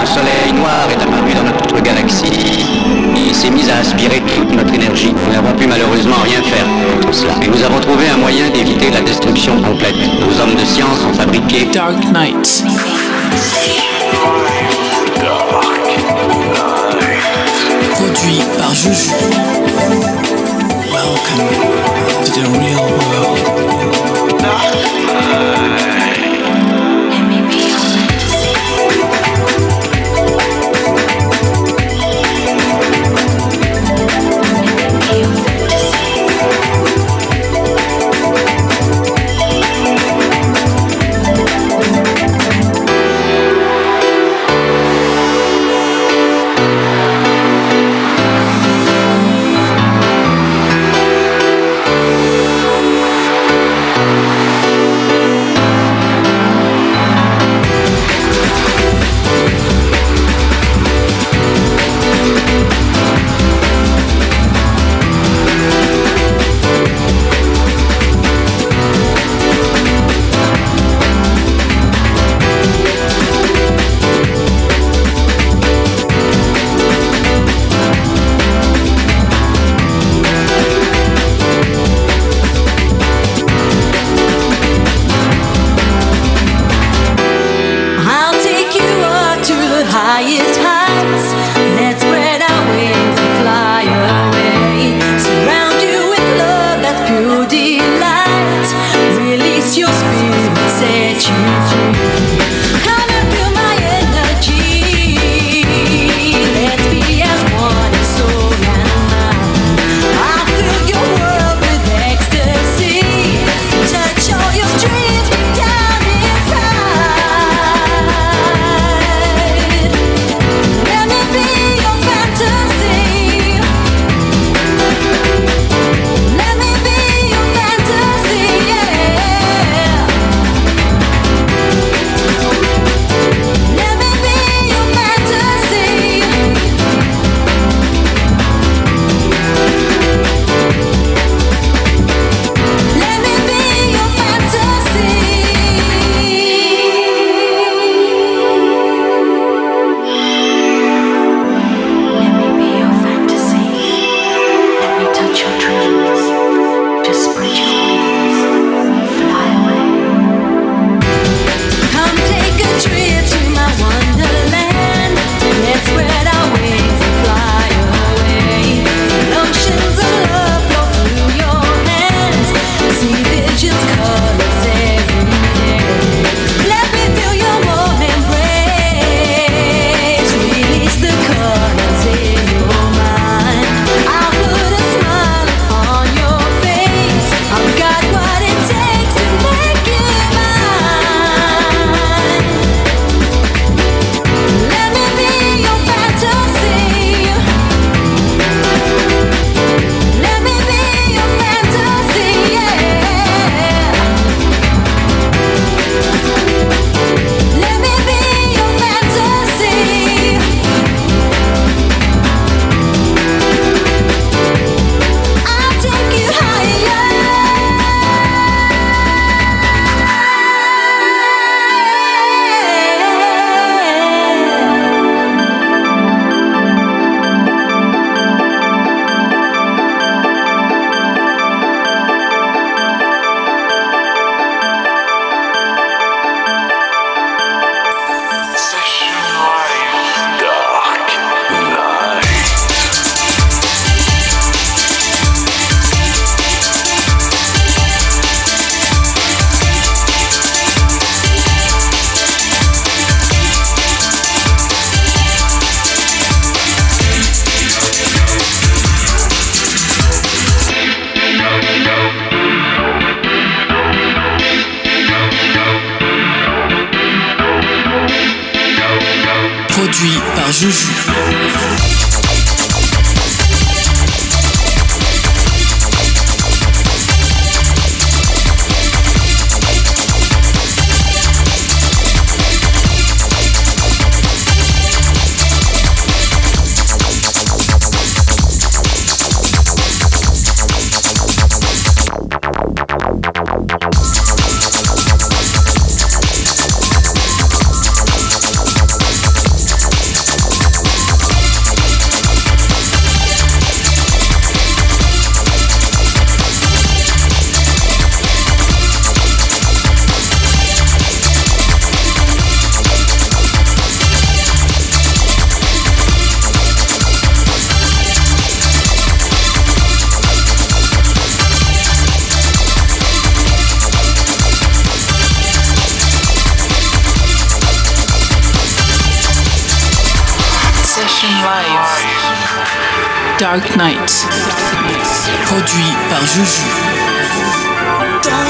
un soleil noir est apparu dans notre galaxie. Il s'est mis à aspirer toute notre énergie. Nous n'avons pu malheureusement rien faire contre cela. Et nous avons trouvé un moyen d'éviter la destruction complète. Nos hommes de science ont fabriqué Dark Knight. Produit par Juju. Welcome to the real world.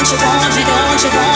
Don't you want me, don't you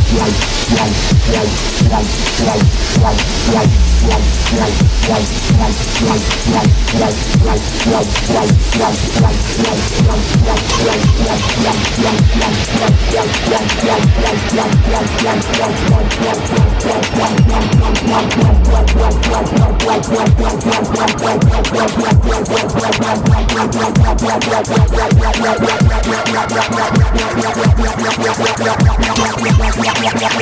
Yeah. Dark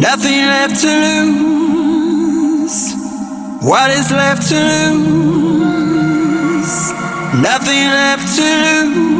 Nothing left to lose. What is left to lose? Nothing left to lose.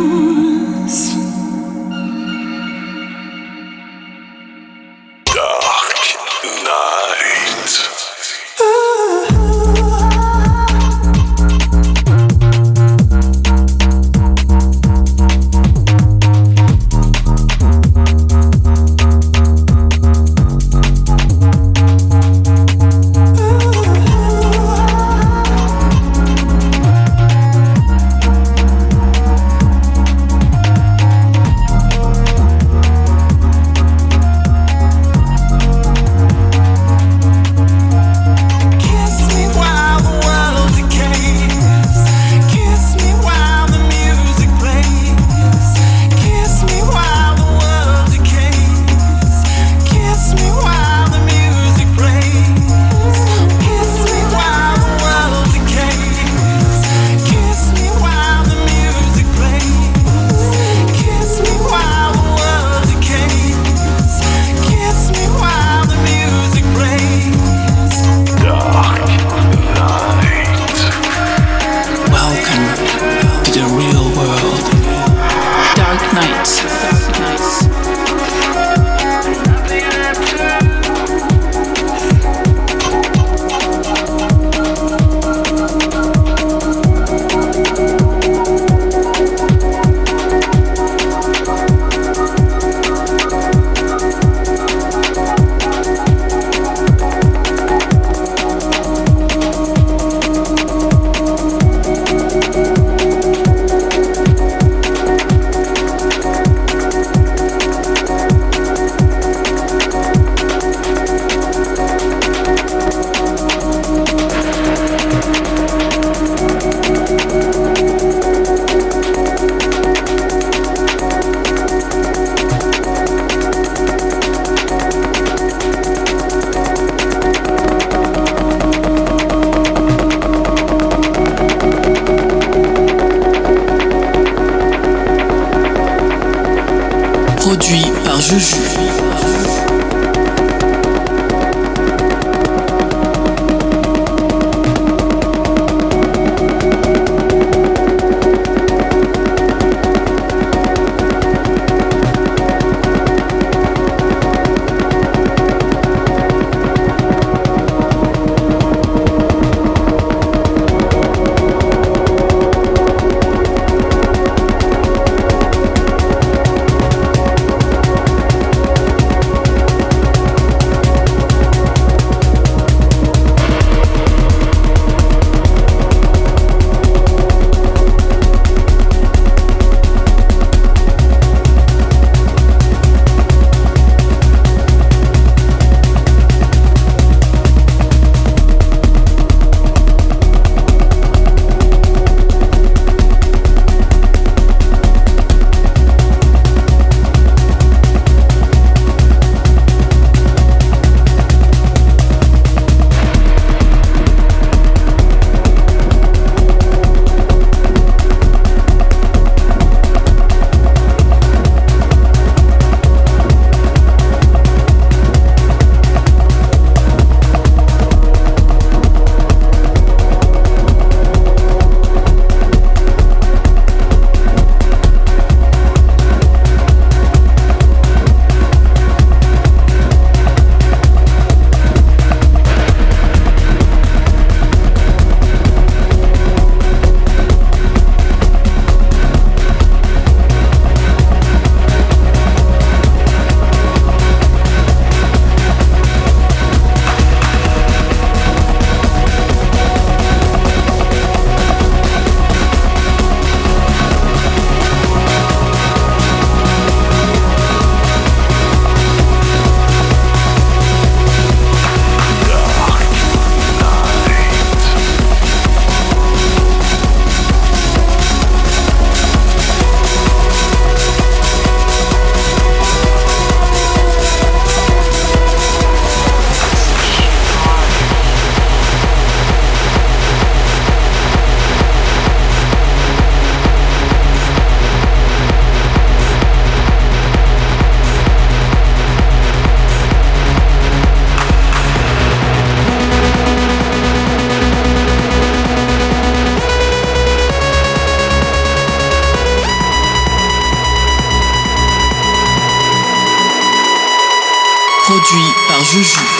Produit